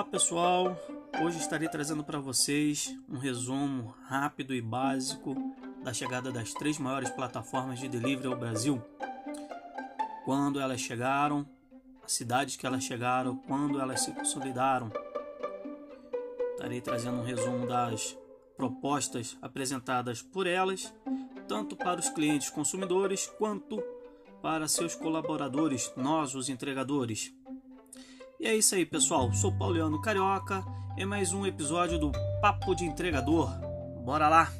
Olá pessoal, hoje estarei trazendo para vocês um resumo rápido e básico da chegada das três maiores plataformas de delivery ao Brasil. Quando elas chegaram, as cidades que elas chegaram, quando elas se consolidaram. Estarei trazendo um resumo das propostas apresentadas por elas, tanto para os clientes consumidores quanto para seus colaboradores, nós os entregadores. E é isso aí, pessoal. Sou Pauliano Carioca e mais um episódio do Papo de Entregador. Bora lá!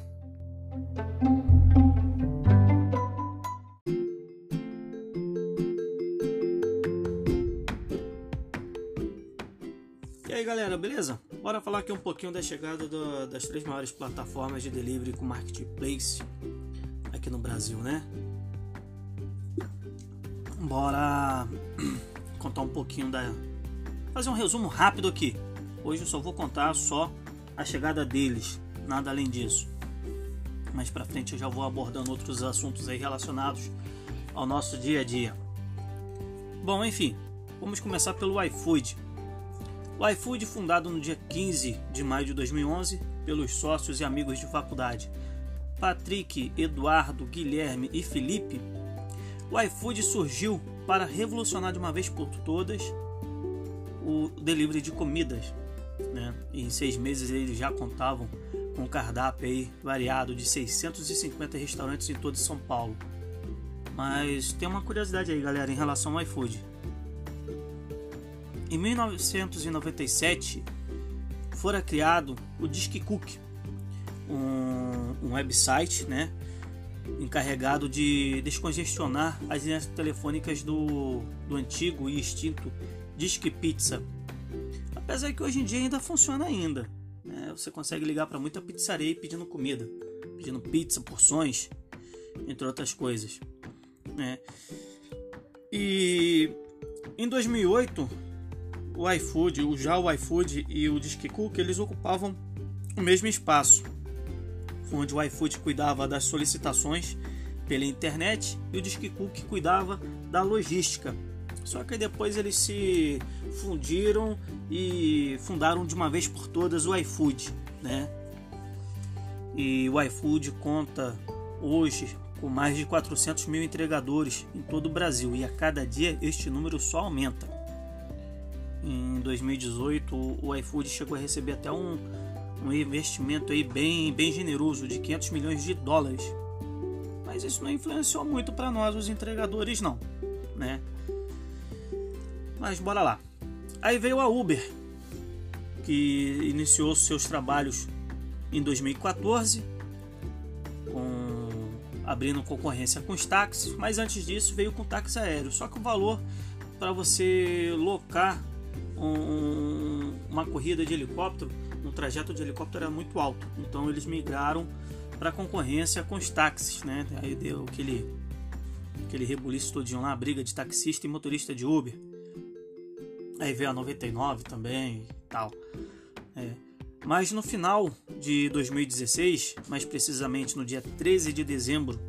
E aí, galera, beleza? Bora falar aqui um pouquinho da chegada do, das três maiores plataformas de delivery com marketplace aqui no Brasil, né? Bora contar um pouquinho da fazer um resumo rápido aqui. Hoje eu só vou contar só a chegada deles, nada além disso. Mais para frente eu já vou abordando outros assuntos aí relacionados ao nosso dia a dia. Bom, enfim, vamos começar pelo iFood. O iFood, fundado no dia 15 de maio de 2011 pelos sócios e amigos de faculdade Patrick, Eduardo, Guilherme e Felipe, o iFood surgiu para revolucionar de uma vez por todas o delivery de comidas. Né? em seis meses eles já contavam com um cardápio aí variado de 650 restaurantes em todo São Paulo. Mas tem uma curiosidade aí, galera, em relação ao iFood. Em 1997 fora criado o Disque Cook, um, um website, né, encarregado de descongestionar as linhas telefônicas do, do antigo e extinto Disque Pizza. Apesar que hoje em dia ainda funciona ainda. Né? Você consegue ligar para muita pizzaria pedindo comida, pedindo pizza, porções, entre outras coisas. Né? E em 2008, o iFood, já o iFood e o Disque Cook, eles ocupavam o mesmo espaço, onde o iFood cuidava das solicitações pela internet e o Disque Cook cuidava da logística só que depois eles se fundiram e fundaram de uma vez por todas o iFood, né? E o iFood conta hoje com mais de 400 mil entregadores em todo o Brasil e a cada dia este número só aumenta. Em 2018 o iFood chegou a receber até um, um investimento aí bem, bem generoso de 500 milhões de dólares. Mas isso não influenciou muito para nós os entregadores não, né? Mas bora lá. Aí veio a Uber, que iniciou seus trabalhos em 2014, com, abrindo concorrência com os táxis, mas antes disso veio com táxi aéreo. Só que o valor para você locar um, uma corrida de helicóptero, um trajeto de helicóptero era muito alto. Então eles migraram para concorrência com os táxis, né? Aí deu aquele aquele rebuliço todinho lá, briga de taxista e motorista de Uber. Aí veio a 99 também e tal. É. Mas no final de 2016, mais precisamente no dia 13 de dezembro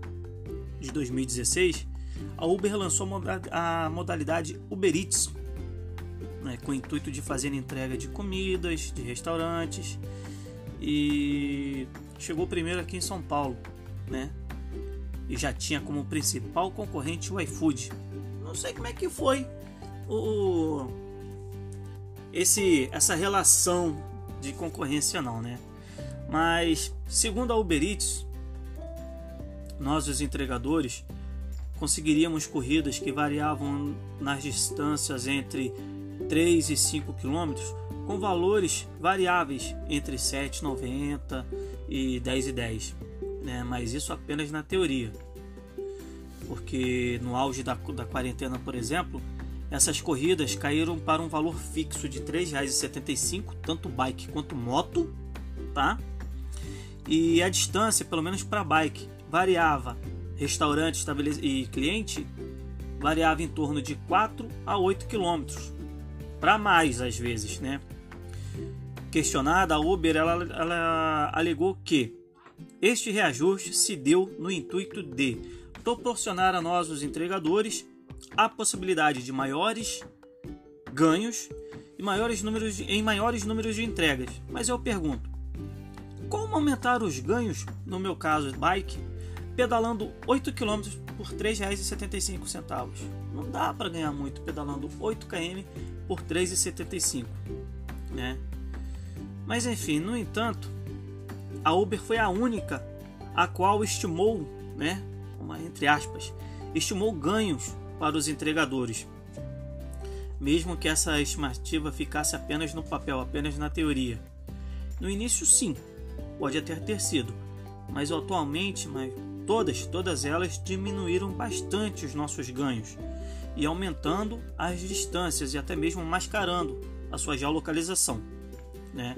de 2016, a Uber lançou a modalidade Uber Eats, né, com o intuito de fazer entrega de comidas, de restaurantes, e chegou primeiro aqui em São Paulo, né? E já tinha como principal concorrente o iFood. Não sei como é que foi o, esse essa relação de concorrência não, né? Mas segundo a Uber Eats, nós os entregadores conseguiríamos corridas que variavam nas distâncias entre 3 e 5 quilômetros com valores variáveis entre 7,90 e 10 e 10, né? Mas isso apenas na teoria, porque no auge da, da quarentena, por exemplo, essas corridas caíram para um valor fixo de R$ 3,75, tanto bike quanto moto, tá? E a distância, pelo menos para bike, variava. Restaurante e cliente variava em torno de 4 a 8 quilômetros, para mais às vezes, né? Questionada, a Uber ela, ela alegou que este reajuste se deu no intuito de proporcionar a nós, os entregadores, a possibilidade de maiores ganhos em maiores números de, em maiores números de entregas. Mas eu pergunto, como aumentar os ganhos, no meu caso, bike, pedalando 8 km por R$ 3,75? Não dá para ganhar muito pedalando 8 km por R$ 3,75, né? Mas enfim, no entanto, a Uber foi a única a qual estimou, né, uma, entre aspas, estimou ganhos para os entregadores. Mesmo que essa estimativa ficasse apenas no papel, apenas na teoria. No início, sim, pode até ter sido, mas atualmente, mas todas, todas elas diminuíram bastante os nossos ganhos e aumentando as distâncias e até mesmo mascarando a sua geolocalização, né?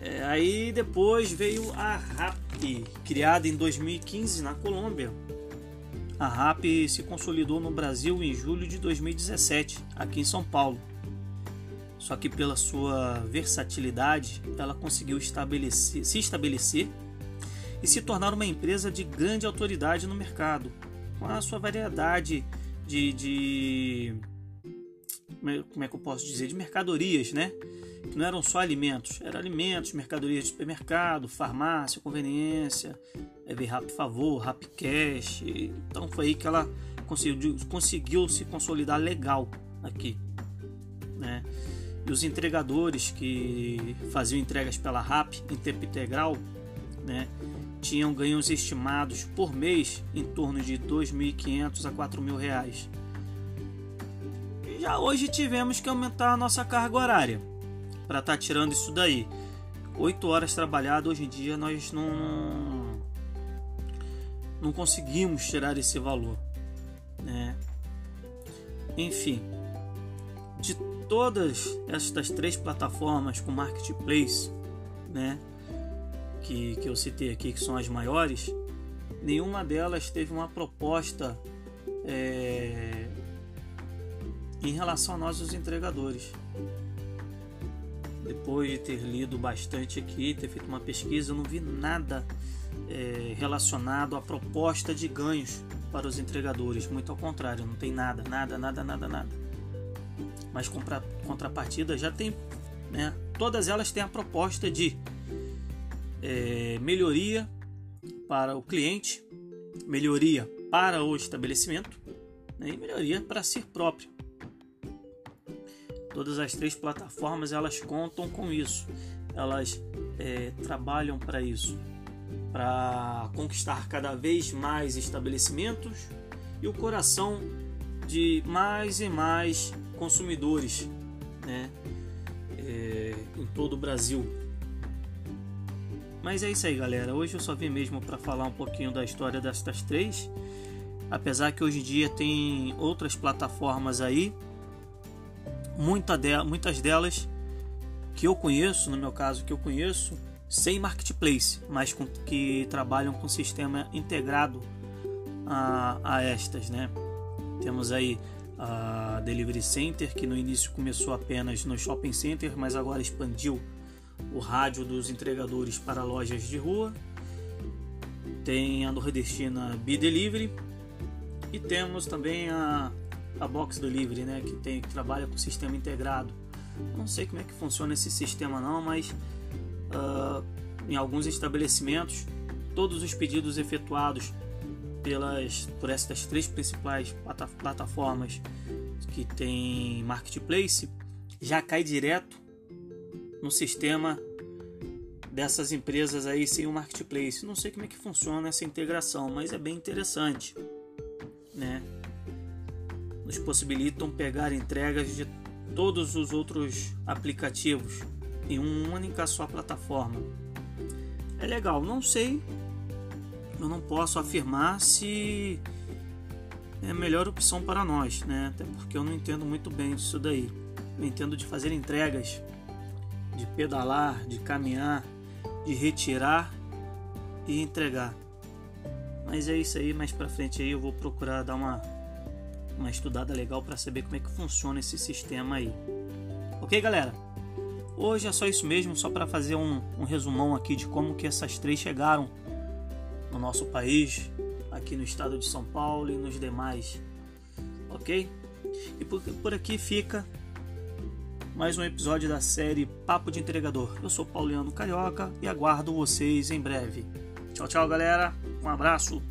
É, aí depois veio a RAP, criada em 2015 na Colômbia. A RAP se consolidou no Brasil em julho de 2017, aqui em São Paulo. Só que pela sua versatilidade, ela conseguiu estabelecer, se estabelecer e se tornar uma empresa de grande autoridade no mercado, com a sua variedade de, de como é que eu posso dizer, de mercadorias, né? Não eram só alimentos, eram alimentos, mercadorias de supermercado, farmácia, conveniência, é, Rap Favor, Rap Cash. Então foi aí que ela conseguiu, conseguiu se consolidar legal aqui. Né? E os entregadores que faziam entregas pela RAP em tempo integral né, tinham ganhos estimados por mês em torno de R$ 2.500 a 4.000 reais. Já hoje tivemos que aumentar a nossa carga horária para estar tá tirando isso daí. 8 horas trabalhadas hoje em dia nós não não conseguimos tirar esse valor, né? Enfim, de todas estas três plataformas com marketplace, né, que, que eu citei aqui, que são as maiores, nenhuma delas teve uma proposta é, em relação a nós, os entregadores depois de ter lido bastante aqui, ter feito uma pesquisa, eu não vi nada é, relacionado à proposta de ganhos para os entregadores. Muito ao contrário, não tem nada, nada, nada, nada, nada. Mas contra, contrapartida já tem, né? Todas elas têm a proposta de é, melhoria para o cliente, melhoria para o estabelecimento né, e melhoria para si próprio. Todas as três plataformas elas contam com isso, elas é, trabalham para isso, para conquistar cada vez mais estabelecimentos e o coração de mais e mais consumidores, né, é, em todo o Brasil. Mas é isso aí, galera. Hoje eu só vim mesmo para falar um pouquinho da história destas três. Apesar que hoje em dia tem outras plataformas aí muita de, muitas delas que eu conheço, no meu caso que eu conheço, sem marketplace, mas com, que trabalham com sistema integrado a, a estas, né? Temos aí a Delivery Center, que no início começou apenas no shopping center, mas agora expandiu o rádio dos entregadores para lojas de rua. Tem a nordestina B Delivery e temos também a a Box Delivery, né, que tem que trabalha com sistema integrado. Não sei como é que funciona esse sistema não, mas uh, em alguns estabelecimentos todos os pedidos efetuados pelas por essas três principais plataformas que tem marketplace já cai direto no sistema dessas empresas aí sem o marketplace. Não sei como é que funciona essa integração, mas é bem interessante? Possibilitam pegar entregas de todos os outros aplicativos em uma única só plataforma. É legal, não sei, eu não posso afirmar se é a melhor opção para nós, né? Até porque eu não entendo muito bem disso daí. Eu entendo de fazer entregas, de pedalar, de caminhar, de retirar e entregar. Mas é isso aí, mais para frente aí eu vou procurar dar uma uma estudada legal para saber como é que funciona esse sistema aí. Ok, galera? Hoje é só isso mesmo, só para fazer um, um resumão aqui de como que essas três chegaram no nosso país, aqui no estado de São Paulo e nos demais, ok? E por, por aqui fica mais um episódio da série Papo de Entregador. Eu sou Pauliano Carioca e aguardo vocês em breve. Tchau, tchau, galera. Um abraço.